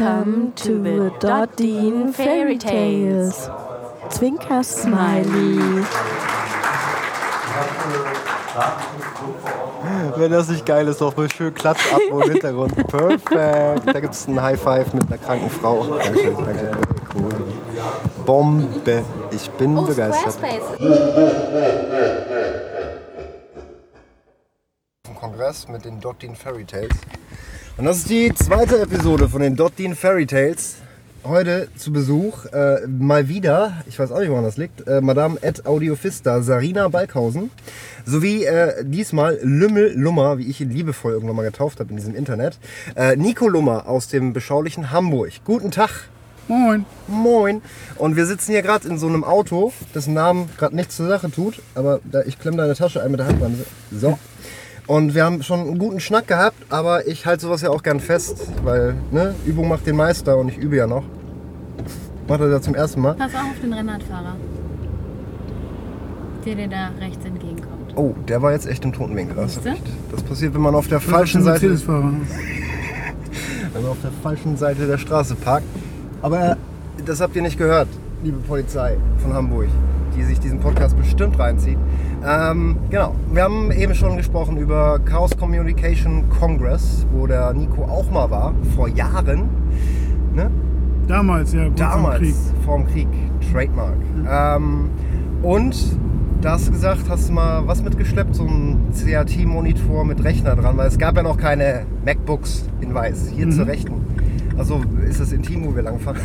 Welcome to the Dottin Fairy Tales. Zwinker Smiley. Wenn das nicht geil ist, doch mal schön Klatsch ab im Hintergrund. Perfekt. Da gibt es einen High Five mit einer kranken Frau. Danke, danke. Cool. Bombe. Ich bin Oh, begeistert. Squarespace. Vom Kongress mit den Dottin Fairy Tales. Und das ist die zweite Episode von den Dottin Fairy Tales. Heute zu Besuch äh, mal wieder, ich weiß auch nicht, woran das liegt, äh, Madame Ed Audiofista Sarina Balkhausen sowie äh, diesmal Lümmel Lummer, wie ich ihn liebevoll irgendwann mal getauft habe in diesem Internet, äh, Nico Lummer aus dem beschaulichen Hamburg. Guten Tag. Moin. Moin. Und wir sitzen hier gerade in so einem Auto, dessen Namen gerade nichts zur Sache tut, aber da, ich klemme deine Tasche ein mit der Handbremse. So. Und wir haben schon einen guten Schnack gehabt, aber ich halte sowas ja auch gern fest, weil ne, Übung macht den Meister und ich übe ja noch. Macht er ja zum ersten Mal. Pass auf auf den Rennradfahrer, der dir da rechts entgegenkommt. Oh, der war jetzt echt im toten Winkel. hast du Siehste? recht. Das passiert, wenn man auf der Falschen falschen Seite, wenn man auf der falschen Seite der Straße parkt. Aber das habt ihr nicht gehört, liebe Polizei von Hamburg, die sich diesen Podcast bestimmt reinzieht. Ähm, genau, wir haben eben schon gesprochen über Chaos Communication Congress, wo der Nico auch mal war, vor Jahren. Ne? Damals, ja, kurz Damals, Krieg. vorm Krieg, Trademark. Ähm, und da hast du gesagt, hast du mal was mitgeschleppt, so ein CRT-Monitor mit Rechner dran, weil es gab ja noch keine MacBooks in weiß, hier zur Rechten. Also ist das intim, wo wir langfahren.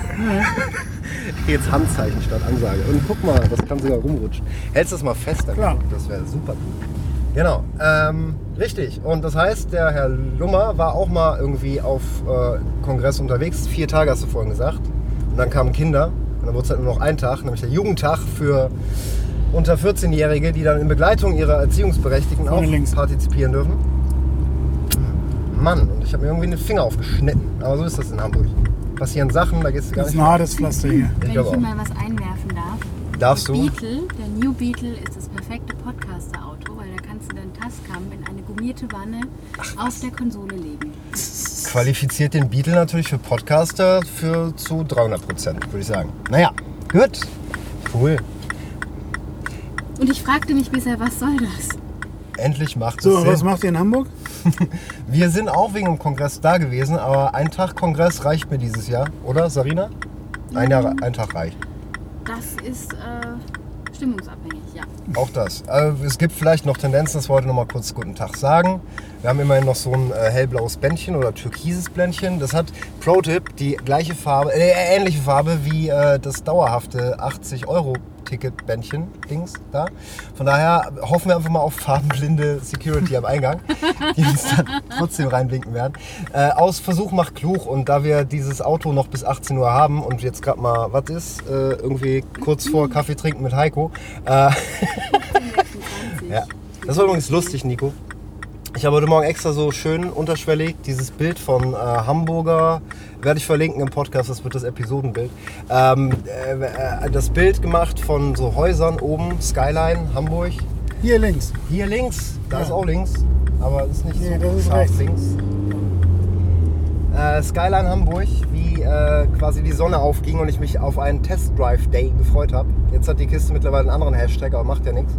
Jetzt Handzeichen statt Ansage. Und guck mal, das kann sogar rumrutschen. Hältst du das mal fest? dann? Klar. Das wäre super cool. Genau, ähm, richtig. Und das heißt, der Herr Lummer war auch mal irgendwie auf äh, Kongress unterwegs. Vier Tage hast du vorhin gesagt. Und dann kamen Kinder. Und dann wurde es halt nur noch ein Tag, nämlich der Jugendtag für unter 14-Jährige, die dann in Begleitung ihrer Erziehungsberechtigten auch links. partizipieren dürfen. Mann, und ich habe mir irgendwie den Finger aufgeschnitten. Aber so ist das in Hamburg. Passieren Sachen, da gehst du gar Das ist nicht. ein hartes Pflaster hier. Ich Wenn ich glaube hier mal was einwerfen darf. Darfst du? Beetle, der New Beetle, ist das perfekte Podcaster-Auto, weil da kannst du deinen Tascam in eine gummierte Wanne auf der Konsole legen. qualifiziert den Beatle natürlich für Podcaster für zu 300 Prozent, würde ich sagen. Naja, gut. Cool. Und ich fragte mich bisher, was soll das? Endlich macht So, es was Sinn. macht ihr in Hamburg? Wir sind auch wegen dem Kongress da gewesen, aber ein Tag Kongress reicht mir dieses Jahr, oder Sarina? Ein, Jahr, ein Tag reicht. Das ist äh, stimmungsabhängig, ja. Auch das. Also, es gibt vielleicht noch Tendenzen, dass wir heute noch mal kurz Guten Tag sagen. Wir haben immerhin noch so ein äh, hellblaues Bändchen oder türkises Bländchen. Das hat, Pro-Tipp, die gleiche Farbe, äh, ähnliche Farbe wie äh, das dauerhafte 80 Euro Ticket-Bändchen, Dings da. Von daher hoffen wir einfach mal auf farbenblinde Security am Eingang, die uns dann trotzdem reinblinken werden. Äh, aus Versuch macht klug und da wir dieses Auto noch bis 18 Uhr haben und jetzt gerade mal, was ist, äh, irgendwie kurz vor Kaffee trinken mit Heiko, äh, ja. Das war übrigens lustig, Nico. Ich habe heute Morgen extra so schön unterschwellig dieses Bild von äh, Hamburger, werde ich verlinken im Podcast, das wird das Episodenbild. Ähm, äh, äh, das Bild gemacht von so Häusern oben, Skyline, Hamburg. Hier links. Hier links, da Ja. ist auch links, aber ist nicht Nee, so das ist rechts. links. Äh, Skyline Hamburg, wie äh, quasi die Sonne aufging und ich mich auf einen Test Drive Day gefreut habe. Jetzt hat die Kiste mittlerweile einen anderen Hashtag, aber macht ja nichts.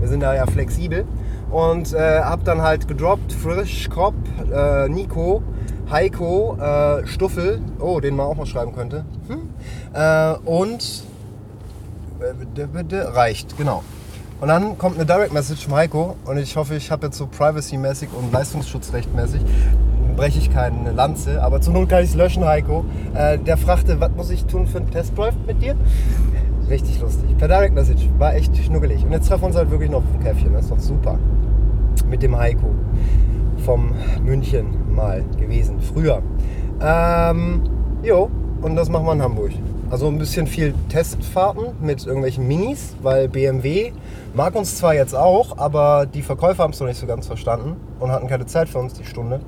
Wir sind da ja flexibel. Und äh, hab dann halt gedroppt, Frisch, Kopp, äh, Nico, Heiko, äh, Stuffel, oh, den man auch mal schreiben könnte. Hm? Äh, und reicht, genau. Und dann kommt eine Direct Message von Heiko und ich hoffe, ich habe jetzt so privacy-mäßig und leistungsschutzrechtmäßig breche ich keine Lanze, aber zur Not kann ich es löschen, Heiko. Äh, der fragte, was muss ich tun für einen Testdrive mit dir? Richtig lustig. Per Direct Message, war echt schnuckelig. Und jetzt treffen wir uns halt wirklich noch auf Käffchen, das ist doch super. Mit dem Heiko vom München mal gewesen, früher. Ähm, jo, und das machen wir in Hamburg. Also ein bisschen viel Testfahrten mit irgendwelchen Minis, weil BMW mag uns zwar jetzt auch, aber die Verkäufer haben es noch nicht so ganz verstanden und hatten keine Zeit für uns die Stunde.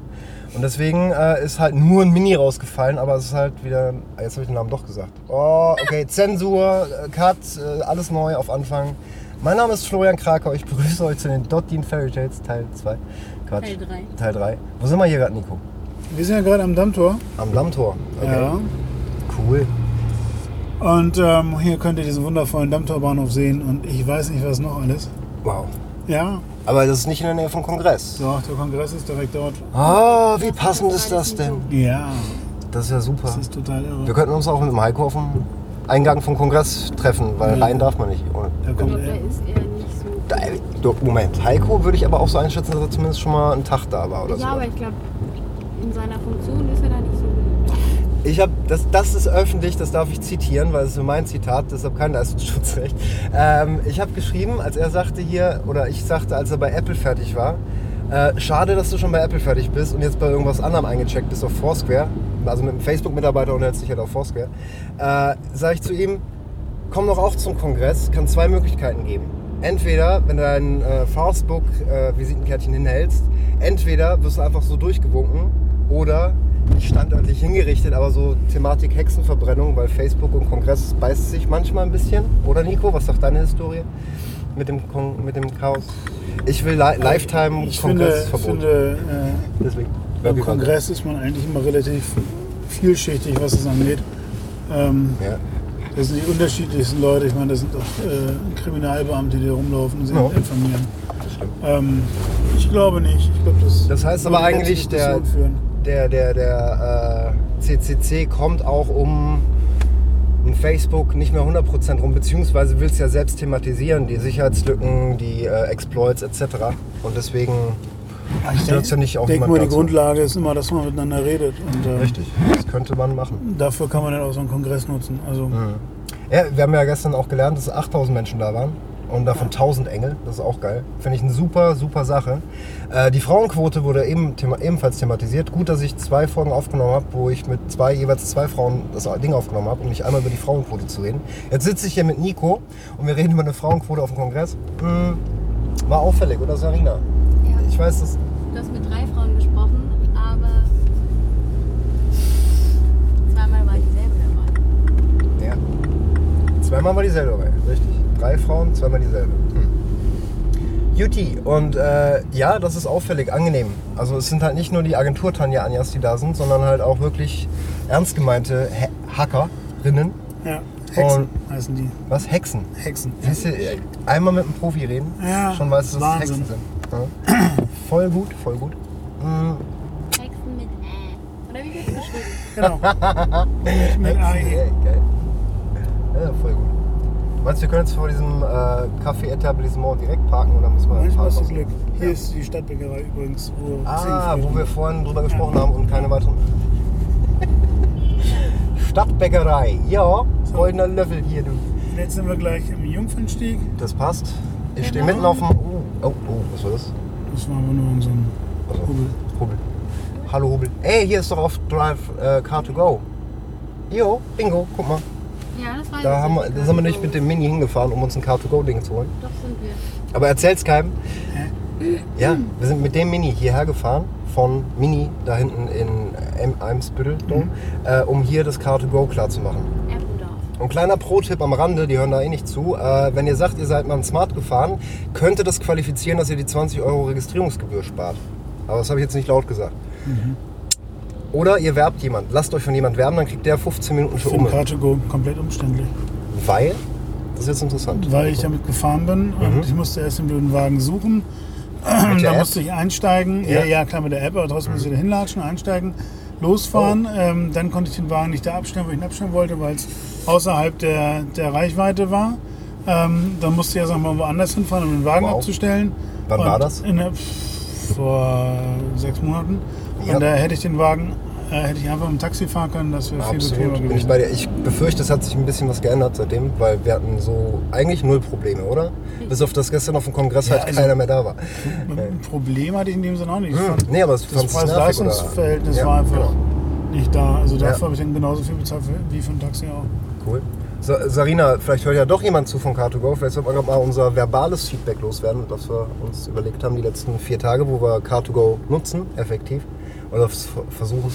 Und deswegen äh, ist halt nur ein Mini rausgefallen, aber es ist halt wieder. ah, Jetzt habe ich den Namen doch gesagt. Oh, okay, Zensur, äh, Cut, äh, alles neu auf Anfang. Mein Name ist Florian Krakau, ich begrüße euch zu den Dottin Fairy Tales Teil 2. Quatsch. Teil drei. Teil 3. Wo sind wir hier gerade, Nico? Wir sind ja gerade am Dammtor. Am Dammtor. Okay. Ja. Cool. Und ähm, hier könnt ihr diesen wundervollen Dammtorbahnhof sehen. Und ich weiß nicht, was noch alles. Wow. Ja, Aber das ist nicht in der Nähe vom Kongress. doch, der Kongress ist direkt dort. Ah, wie passend ist das denn? Ja, Das ist ja super. das ist total irre. Wir könnten uns auch mit dem Heiko auf dem Eingang vom Kongress treffen, weil Ja. rein darf man nicht. ohne- Da kommt er. ist er nicht so. Moment, Heiko würde ich aber auch so einschätzen, dass er zumindest schon mal einen Tag da war oder so. Ja, aber ich glaube, in seiner Funktion ist er da nicht so gut. Ich habe, das, das ist öffentlich, das darf ich zitieren, weil es ist mein Zitat, deshalb kein Leistungsschutzrecht. Ähm, ich habe geschrieben, als er sagte hier, oder ich sagte, als er bei Apple fertig war, äh, schade, dass du schon bei Apple fertig bist und jetzt bei irgendwas anderem eingecheckt bist auf Foursquare, also mit einem Facebook-Mitarbeiter und jetzt dich halt auf Foursquare, äh, sage ich zu ihm, komm doch auch zum Kongress, kann zwei Möglichkeiten geben. Entweder, wenn du dein äh, Facebook-Visitenkärtchen hinhältst, entweder wirst du einfach so durchgewunken oder standörtlich hingerichtet, aber so Thematik Hexenverbrennung, weil Facebook und Kongress beißt sich manchmal ein bisschen. Oder Nico, was sagt deine Historie mit dem, Kon mit dem Chaos? Ich will li Lifetime Ich finde, Kongressverbot. finde äh, Deswegen. beim Kongress ist man eigentlich immer relativ vielschichtig, was es angeht. Ähm, Ja. das sind die unterschiedlichsten Leute. Ich meine, das sind auch äh, Kriminalbeamte, die da rumlaufen und sich Ja. informieren. Ähm, ich glaube nicht. Ich glaube, das, Das heißt aber eigentlich, der. Der, der, der äh, CCC kommt auch um in Facebook nicht mehr 100% rum, beziehungsweise will es ja selbst thematisieren, die Sicherheitslücken, die äh, Exploits etc. Und deswegen Ich stört ja nicht auch denke mal, die dazu. Grundlage ist immer, dass man miteinander redet. Und äh, Richtig, das könnte man machen. dafür kann man dann auch so einen Kongress nutzen. Also, Ja, wir haben ja gestern auch gelernt, dass 8000 Menschen da waren und davon 1000 Engel. Das ist auch geil. Finde ich eine super, super Sache. Äh, die Frauenquote wurde eben, thema, ebenfalls thematisiert. Gut, dass ich zwei Folgen aufgenommen habe, wo ich mit zwei, jeweils zwei Frauen das Ding aufgenommen habe, um nicht einmal über die Frauenquote zu reden. Jetzt sitze ich hier mit Nico und wir reden über eine Frauenquote auf dem Kongress. Hm, war auffällig, oder Sarina? Ja. Ich weiß, dass Du hast mit drei Frauen gesprochen, aber zweimal war dieselbe dabei. Ja. Zweimal war dieselbe dabei. Drei Frauen, zweimal dieselbe. Hm. Juti, und äh, ja, das ist auffällig, angenehm. Also es sind halt nicht nur die Agentur Tanja Anjas, die da sind, sondern halt auch wirklich ernst gemeinte Ha- Hackerinnen. ja, Hexen Und- heißen die. Was? Hexen. Hexen. Siehst du, einmal mit einem Profi reden, Ja, schon weißt du, dass es. Hexen sind. Ja. Voll gut, voll gut. Hm, Hexen mit Ä. Oder wie wird es geschrieben? Genau. Nicht mit Hexen, AI. ey, geil. Ja, voll gut. Meinst du, wir können jetzt vor diesem äh, Café-Etablissement direkt parken oder müssen wir Manchmal hast du Glück. Hier Ja. ist die Stadtbäckerei übrigens. Wo Ah, wo wir vorhin drüber gesprochen haben und keine weiteren. Stadtbäckerei, ja. Goldener Löffel hier, du. Jetzt sind wir gleich im Jungfernstieg. Das passt. Ich stehe Genau. mitten auf dem. Oh, oh, oh, was war das? Das war aber nur in so einem Also, Hubel. Hubel. Hallo Hubel. Ey, hier ist doch auf Drive äh, Car to Go. Jo, bingo, guck mal. Ja, das war Da, haben wir, da sind wir nicht mit dem Mini hingefahren, um uns ein Car to Go Ding zu holen. Doch sind wir. Aber erzähl's keinem. Ja, wir sind mit dem Mini hierher gefahren, von Mini da hinten in Em- Eimsbüttel, äh, um hier das Car to Go klar zu machen. Und kleiner Pro-Tipp am Rande, die hören da eh nicht zu. Äh, wenn ihr sagt, ihr seid mal ein Smart gefahren, könnte das qualifizieren, dass ihr die 20 Euro Registrierungsgebühr spart. Aber das habe ich jetzt nicht laut gesagt. Oder ihr werbt jemand. Lasst euch von jemand werben, dann kriegt der 15 Minuten für Für den um. Car2Go komplett umständlich. Weil, das ist jetzt interessant. Weil ich damit gefahren bin und ich musste erst den blöden Wagen suchen. Mhm. Mit der da App? musste ich einsteigen. Ja. Ja. ja, klar mit der App, aber trotzdem musste ich da hinlatschen, einsteigen, losfahren. Oh. Ähm, dann konnte ich den Wagen nicht da abstellen, wo ich ihn abstellen wollte, weil es außerhalb der, der Reichweite war. Ähm, dann musste ich erst mal woanders hinfahren, um den Wagen Wow. abzustellen. Wann war das? In der, vor sechs Monaten. Ja. Und da hätte ich den Wagen, äh, hätte ich einfach mit dem Taxi fahren können, das wäre viel bequemer Absolut. Bin ich gewesen. bei dir. Ich befürchte, es hat sich ein bisschen was geändert seitdem, weil wir hatten so eigentlich null Probleme, oder? Bis auf das gestern auf dem Kongress Ja, halt also- keiner mehr da war. Ein Problem hatte ich in dem Sinne auch nicht. Ich Hm, fand, nee, aber es das? Preis-Leistungs-Verhältnis Ja, war einfach genau. nicht da. Also dafür Ja. habe ich dann genauso viel bezahlt wie für ein Taxi auch. Cool. Sa Sarina, vielleicht hört ja doch jemand zu von Car2Go. Vielleicht sollten wir mal unser verbales Feedback loswerden, das wir uns überlegt haben die letzten vier Tage, wo wir Car2Go nutzen, effektiv. Oder versuchen,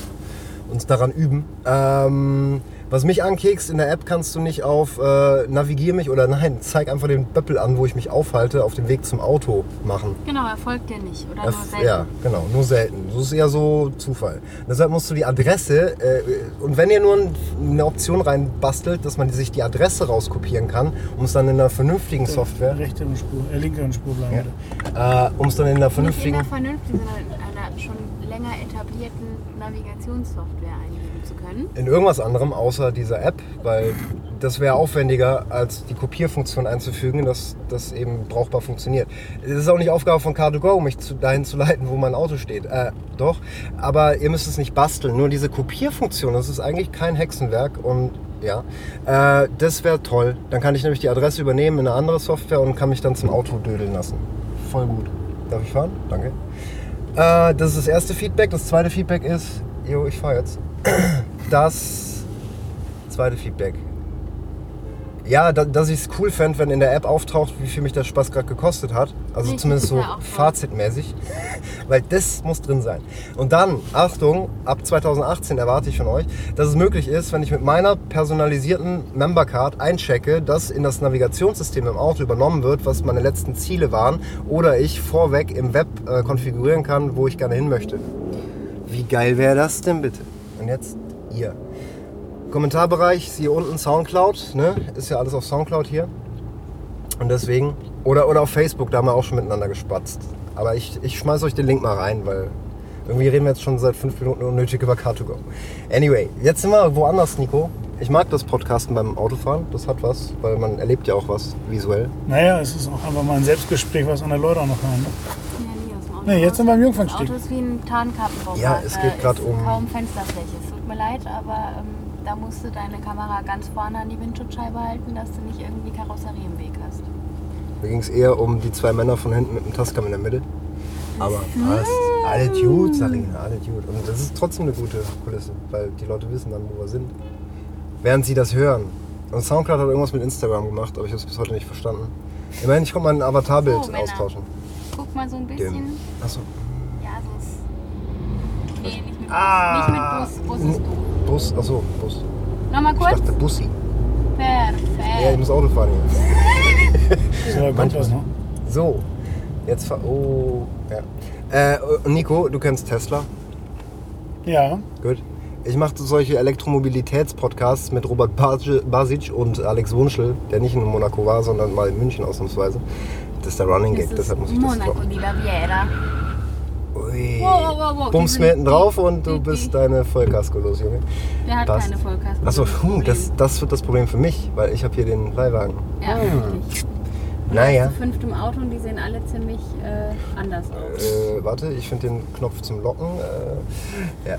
uns daran üben. Ähm, Was mich ankekst, in der App kannst du nicht auf äh, Navigier mich oder nein, zeig einfach den Böppel an, wo ich mich aufhalte, auf dem Weg zum Auto machen. Genau, erfolgt dir nicht. Oder Erf- nur selten. Ja, genau, nur selten. Das ist eher so Zufall. Deshalb musst du die Adresse, äh, und wenn ihr nur ein- eine Option reinbastelt, dass man sich die Adresse rauskopieren kann, um es dann in einer vernünftigen Software, Rechteren Spur, äh, linkeren Spur bleiben. bitte. äh, um es dann in einer Nicht vernünftigen, immer vernünftig, sondern in einer schon länger etablierten Navigationssoftware zu können. in irgendwas anderem außer dieser App, weil das wäre aufwendiger, als die Kopierfunktion einzufügen, dass das eben brauchbar funktioniert. Es ist auch nicht Aufgabe von Car2Go, mich zu, dahin zu leiten, wo mein Auto steht. Äh, doch, aber ihr müsst es nicht basteln. Nur diese Kopierfunktion, das ist eigentlich kein Hexenwerk und ja, äh, das wäre toll. Dann kann ich nämlich die Adresse übernehmen in eine andere Software und kann mich dann zum Auto dödeln lassen. Voll gut. Darf ich fahren? Danke. Äh, das ist das erste Feedback. Das zweite Feedback ist, jo, ich fahre jetzt. Das zweite Feedback. Ja, da, dass ich es cool fände, wenn in der App auftaucht, wie viel mich der Spaß gerade gekostet hat. Also Richtig, zumindest so fazitmäßig. Weil das muss drin sein. Und dann, Achtung, ab 2018 erwarte ich von euch, dass es möglich ist, wenn ich mit meiner personalisierten Membercard einchecke, dass in das Navigationssystem im Auto übernommen wird, was meine letzten Ziele waren, oder ich vorweg im Web äh, konfigurieren kann, wo ich gerne hin möchte. Wie geil wäre das denn bitte? Und jetzt ihr. Kommentarbereich, siehe unten Soundcloud, ne? Ist ja alles auf Soundcloud hier. Und deswegen, oder, oder auf Facebook, da haben wir auch schon miteinander gespatzt. Aber ich, ich schmeiß euch den Link mal rein, weil irgendwie reden wir jetzt schon seit fünf Minuten unnötig über Car2Go. Anyway, jetzt sind wir woanders, Nico. Ich mag das Podcasten beim Autofahren, das hat was, weil man erlebt ja auch was visuell. Naja, es ist auch einfach mal ein Selbstgespräch, was andere Leute auch noch hören. Ne? Nee, jetzt sind wir raus. Jungfernstieg. Das Auto ist wie ein Tarnkappenbomber. Ja, es geht grad ist um- kaum Fensterfläche. Mir leid, aber ähm, da musst du deine Kamera ganz vorne an die Windschutzscheibe halten, dass du nicht irgendwie Karosserie im Weg hast. Mir ging es eher um die zwei Männer von hinten mit dem Tascam in der Mitte. Aber passt. Alle gut, Sarina, alle gut. Und das ist trotzdem eine gute Kulisse, weil die Leute wissen dann, wo wir sind. Während sie das hören. Und Soundcloud hat irgendwas mit Instagram gemacht, aber ich habe es bis heute nicht verstanden. Immerhin, ich konnte mein Avatarbild Männer. austauschen. Guck mal so ein bisschen. Dem. Achso. Ja, so ist. Nee, nicht mit Bus. Ah. Nicht mit Bus. Bus ist doof. Bus, achso, Bus. Nochmal Ich kurz. dachte Bussi. Ja, ich Perfekt. muss Auto fahren hier. So, kommt Manchmal. was noch. So, jetzt fahr. Oh, ja. Äh, Nico, du kennst Tesla? Ja, Gut. Ich mache solche Elektromobilitätspodcasts mit Robert Bas- Basic und Alex Wunschel, der nicht in Monaco war, sondern mal in München ausnahmsweise. Das ist der Running Gag, Das deshalb muss ist ich das Monaco di Baviera. Ui. Wow, wow, wow, wow. Bummst Die mir hinten drauf und du die- bist die- deine Vollkasko los, Junge. Der hat Passt. keine Vollkasten. Achso, hm, das, das wird das Problem für mich, weil ich habe hier den Leihwagen. Ja, richtig. Naja. Zu fünft im Auto und die sehen alle ziemlich äh, anders aus. Äh, warte, ich finde den Knopf zum Locken. Äh, ja,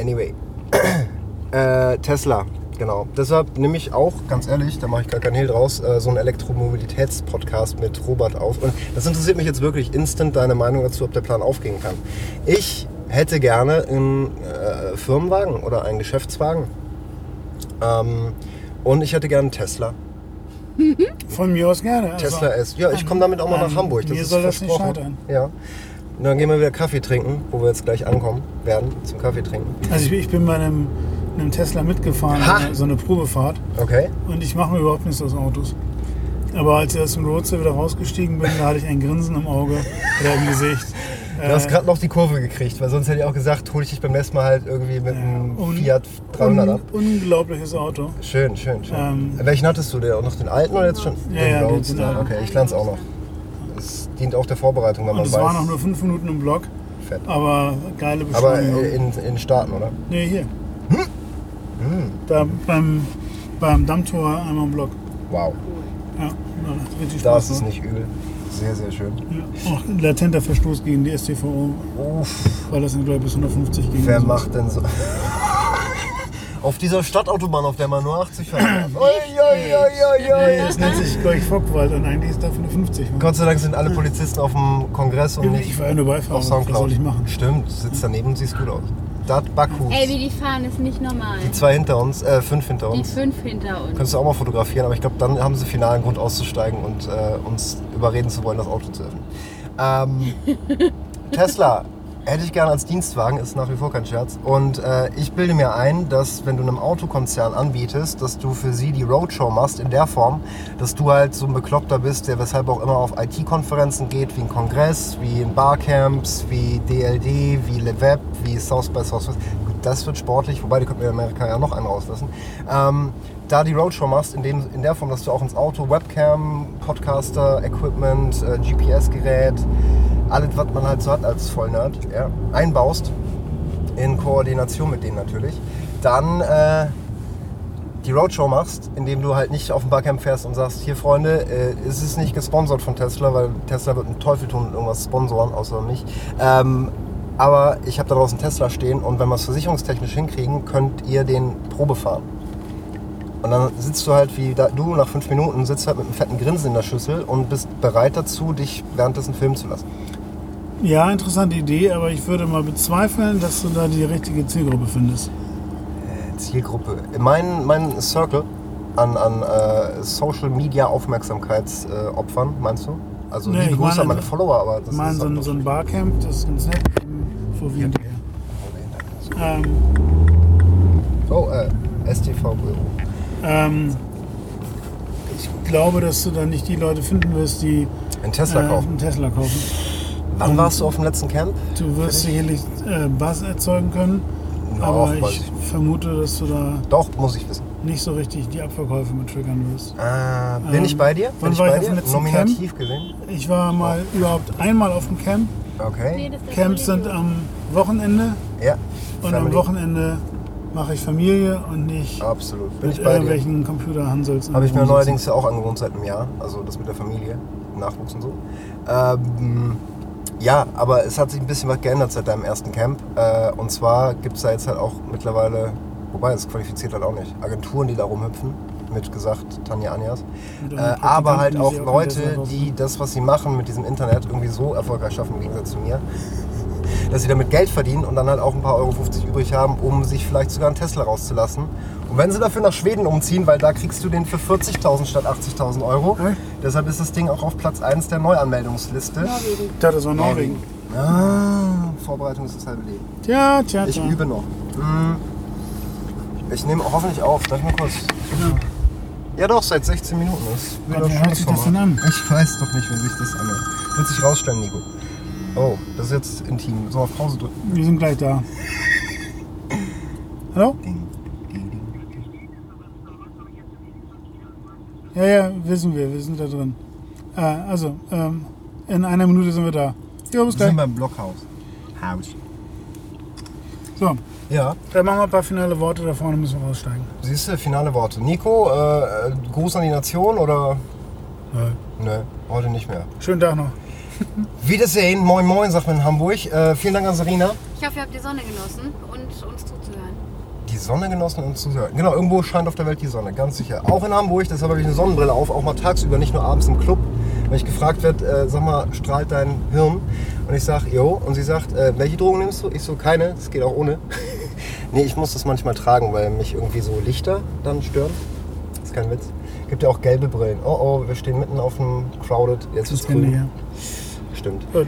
anyway. äh, Tesla, genau. Deshalb nehme ich auch, ganz ehrlich, da mache ich gar keinen Hehl draus, äh, so einen Elektromobilitätspodcast mit Robert auf. Und das interessiert mich jetzt wirklich instant, deine Meinung dazu, ob der Plan aufgehen kann. Ich hätte gerne einen äh, Firmenwagen oder einen Geschäftswagen. Ähm, und ich hätte gerne einen Tesla. von mir aus gerne. Also, Tesla S. Ja, ich komme damit auch mal nach Hamburg. Das mir ist soll das nicht scheitern. Ja. Und dann gehen wir wieder Kaffee trinken, wo wir jetzt gleich ankommen werden, zum Kaffee trinken. Also ich, bin- ich bin bei einem, einem Tesla mitgefahren, Ha! so eine Probefahrt. Okay. Und ich mache mir überhaupt nichts aus Autos. Aber als ich aus dem Roadster wieder rausgestiegen bin, da hatte ich ein Grinsen im Auge oder im Gesicht. Du hast Äh, gerade noch die Kurve gekriegt, weil sonst hätte ich auch gesagt, hol ich dich beim nächsten Mal halt irgendwie mit einem un- Fiat 300 ab. un unglaubliches Auto. Schön, schön, schön. Ähm, Welchen hattest du? Der noch den alten oder jetzt schon? Ja, ja, den- Roadster. den alten. Okay, ich lerne es auch noch. Es dient auch der Vorbereitung, wenn Und man es weiß. waren noch nur fünf Minuten im Block, Fett. aber geile Aber Beschleunigung. äh, in, in Staaten, oder? nee, hier. Da beim, beim Dammtor einmal im Block. Wow. Ja, richtig Da Spaß. ist es gemacht. nicht übel. Sehr, sehr schön. Ja. Auch ein latenter Verstoß gegen die STVO, Uff. weil das sind, glaube ich, bis 150 ging. Wer macht denn so? auf dieser Stadtautobahn, auf der man nur 80 fahren darf. Ui, ui, ui, ui, Nee, ui. das nennt sich, glaube ich, Fockwald und eigentlich ist eine 50. Gott sei Dank sind alle Polizisten auf dem Kongress und nicht ich war ja nur Beifahrer. auf Was Soundcloud. soll ich machen? Stimmt, sitzt daneben und siehst gut aus. Dat Bakus. Ey, wie die fahren, ist nicht normal. Die zwei hinter uns, äh, fünf hinter Die uns. fünf hinter uns. Könntest du auch mal fotografieren, aber ich glaube, dann haben sie finalen Grund auszusteigen und äh, uns überreden zu wollen, das Auto zu öffnen. Ähm, Tesla, Hätte ich gerne als Dienstwagen, ist nach wie vor kein Scherz. Und äh, ich bilde mir ein, dass wenn du einem Autokonzern anbietest, dass du für sie die Roadshow machst in der Form, dass du halt so ein Bekloppter bist, der weshalb auch immer auf IT-Konferenzen geht, wie ein Kongress, wie in Barcamps, wie DLD, wie LeWeb, wie South by Southwest. Das wird sportlich, wobei die könnten wir in Amerika ja noch einen rauslassen. Ähm, da die Roadshow machst, in, dem, in der Form, dass du auch ins Auto Webcam, Podcaster, Equipment, äh, GPS-Gerät, alles, was man halt so hat als Vollnerd, ja, einbaust, in Koordination mit denen natürlich, dann äh, die Roadshow machst, indem du halt nicht auf dem Barcamp fährst und sagst, hier Freunde, äh, es ist nicht gesponsert von Tesla, weil Tesla wird einen Teufel tun und irgendwas sponsoren, außer mich. Ähm, aber ich habe da draußen Tesla stehen und wenn wir es versicherungstechnisch hinkriegen, könnt ihr den Probe fahren. Und dann sitzt du halt wie da, du nach fünf Minuten, sitzt halt mit einem fetten Grinsen in der Schüssel und bist bereit dazu, dich währenddessen filmen zu lassen. Ja, interessante Idee, aber ich würde mal bezweifeln, dass du da die richtige Zielgruppe findest. Zielgruppe. Mein, mein Circle an, an äh, Social Media Aufmerksamkeitsopfern, äh, meinst du? Also Nee, liebe ich Grüße meine, an meine Follower, aber das Ich meine, ist so ein, halt so ein Barcamp, das ist ganz nett, vorwiegend her. Ähm, Oh, äh, STV Büro. ähm, ich glaube, dass du da nicht die Leute finden wirst, die Ein Tesla äh, kaufen. einen Tesla kaufen. Wann ähm, warst du auf dem letzten Camp? Du wirst sicherlich äh, Buzz erzeugen können, Ja, aber ich ich. vermute, dass du da Doch, muss ich wissen. nicht so richtig die Abverkäufe mit triggern wirst. Ah, bin Ähm, ich bei dir? wann Bin ich war ich bei auf dem dir? letzten Nominativ gesehen? Ich war mal überhaupt einmal auf dem Camp. Okay. Camps sind am Wochenende Ja. und am Family. Wochenende mache ich Familie und nicht Absolut. Bin mit ich bei dir. irgendwelchen Computerhansels. Habe ich mir neuerdings ja auch angewohnt seit einem Jahr. Also das mit der Familie, Nachwuchs und so. Ähm, ja, aber es hat sich ein bisschen was geändert seit deinem ersten Camp. Äh, und zwar gibt es da jetzt halt auch mittlerweile, wobei es qualifiziert halt auch nicht, Agenturen, die da rumhüpfen. Mit gesagt, Tanja Anjas. Äh, aber halt auch Leute, die das, was sie machen mit diesem Internet, irgendwie so erfolgreich schaffen, im Gegensatz zu mir, dass sie damit Geld verdienen und dann halt auch ein paar Euro 50 übrig haben, um sich vielleicht sogar einen Tesla rauszulassen. Und wenn sie dafür nach Schweden umziehen, weil da kriegst du den für 40.000 statt 80.000 Euro. Echt? Deshalb ist das Ding auch auf Platz 1 der Neuanmeldungsliste. Norwegen. Ja, das war Norwegen. Ah, Vorbereitung ist das halbe Leben. Tja, tja, Ich tja. übe noch. Hm. Ich nehme hoffentlich auf. Darf ich mal kurz? Ja doch, seit 16 Minuten. Ist Ja, wie ein hört sich das denn an? Ich weiß doch nicht, wie sich das anhört. Wird sich rausstellen, Nico. Oh, ist jetzt intim. Wir auf Pause drücken? Wir sind gleich da. Hallo? Ja, ja, wissen wir, wir sind da drin. Äh, also, ähm, in einer Minute sind wir da. Jo, bis Wir gleich. sind beim Blockhaus. Haus. So, Ja, dann machen wir ein paar finale Worte, da vorne müssen wir raussteigen. siehst du, finale Worte. Nico, äh, äh, Gruß an die Nation oder? Ja. Nö, heute nicht mehr. Schönen Tag noch. Wiedersehen, moin moin, sagt man in Hamburg. Äh, vielen Dank an Sarina. Ich hoffe, ihr habt die Sonne genossen und uns zuzuhören. Die Sonne genossen und zuhören. Genau, irgendwo scheint auf der Welt die Sonne, ganz sicher. Auch in Hamburg, deshalb habe ich eine Sonnenbrille auf, auch mal tagsüber, nicht nur abends im Club. Wenn ich gefragt werde, äh, sag mal, strahlt dein Hirn? Und ich sage, jo. Und sie sagt, äh, welche Drogen nimmst du? Ich so, keine, das geht auch ohne. nee, ich muss das manchmal tragen, weil mich irgendwie so Lichter dann stören. Das ist kein Witz. Gibt ja auch gelbe Brillen. Oh oh, wir stehen mitten auf dem Crowded. Jetzt ist wir grün. hier. Stimmt. Gut.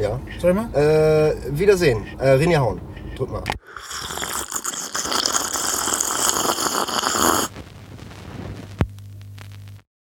Ja. Soll ich mal? Äh, Wiedersehen. Äh, Rinja hauen. Drück mal.